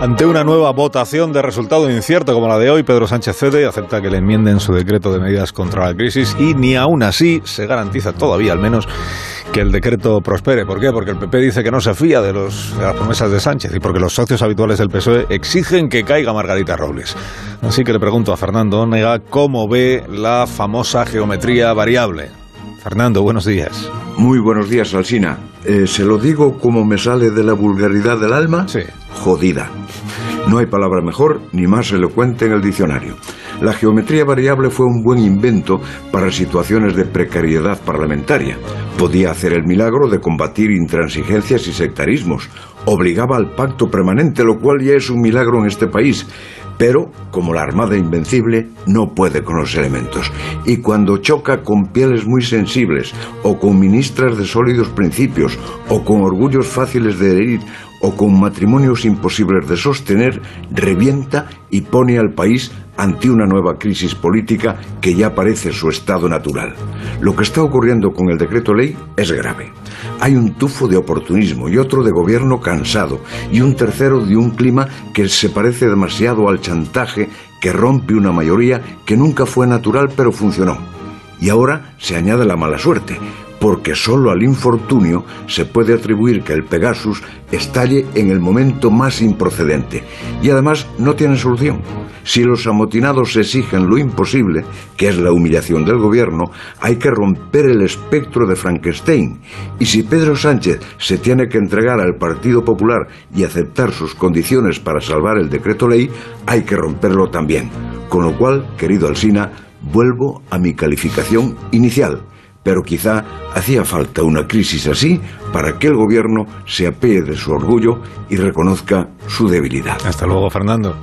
Ante una nueva votación de resultado incierto como la de hoy, Pedro Sánchez cede y acepta que le enmienden su decreto de medidas contra la crisis y ni aún así se garantiza todavía al menos que el decreto prospere. ¿Por qué? Porque el PP dice que no se fía de, los, de las promesas de Sánchez y porque los socios habituales del PSOE exigen que caiga Margarita Robles. Así que le pregunto a Fernando Onega cómo ve la famosa geometría variable. Fernando, buenos días. Muy buenos días, Alsina. Eh, ¿Se lo digo como me sale de la vulgaridad del alma? Sí. Jodida. No hay palabra mejor ni más elocuente en el diccionario. La geometría variable fue un buen invento para situaciones de precariedad parlamentaria. Podía hacer el milagro de combatir intransigencias y sectarismos. Obligaba al pacto permanente, lo cual ya es un milagro en este país. Pero, como la Armada Invencible, no puede con los elementos. Y cuando choca con pieles muy sensibles, o con ministras de sólidos principios, o con orgullos fáciles de herir, o con matrimonios imposibles de sostener, revienta y pone al país ante una nueva crisis política que ya parece su estado natural. Lo que está ocurriendo con el decreto ley es grave. Hay un tufo de oportunismo y otro de gobierno cansado y un tercero de un clima que se parece demasiado al chantaje que rompe una mayoría que nunca fue natural pero funcionó. Y ahora se añade la mala suerte, porque solo al infortunio se puede atribuir que el Pegasus estalle en el momento más improcedente. Y además no tiene solución. Si los amotinados exigen lo imposible, que es la humillación del gobierno, hay que romper el espectro de Frankenstein. Y si Pedro Sánchez se tiene que entregar al Partido Popular y aceptar sus condiciones para salvar el decreto ley, hay que romperlo también. Con lo cual, querido Alsina, vuelvo a mi calificación inicial pero quizá hacía falta una crisis así para que el gobierno se apee de su orgullo y reconozca su debilidad. Hasta luego, Fernando.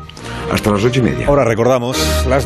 Hasta las ocho y media. Ahora recordamos las noticias.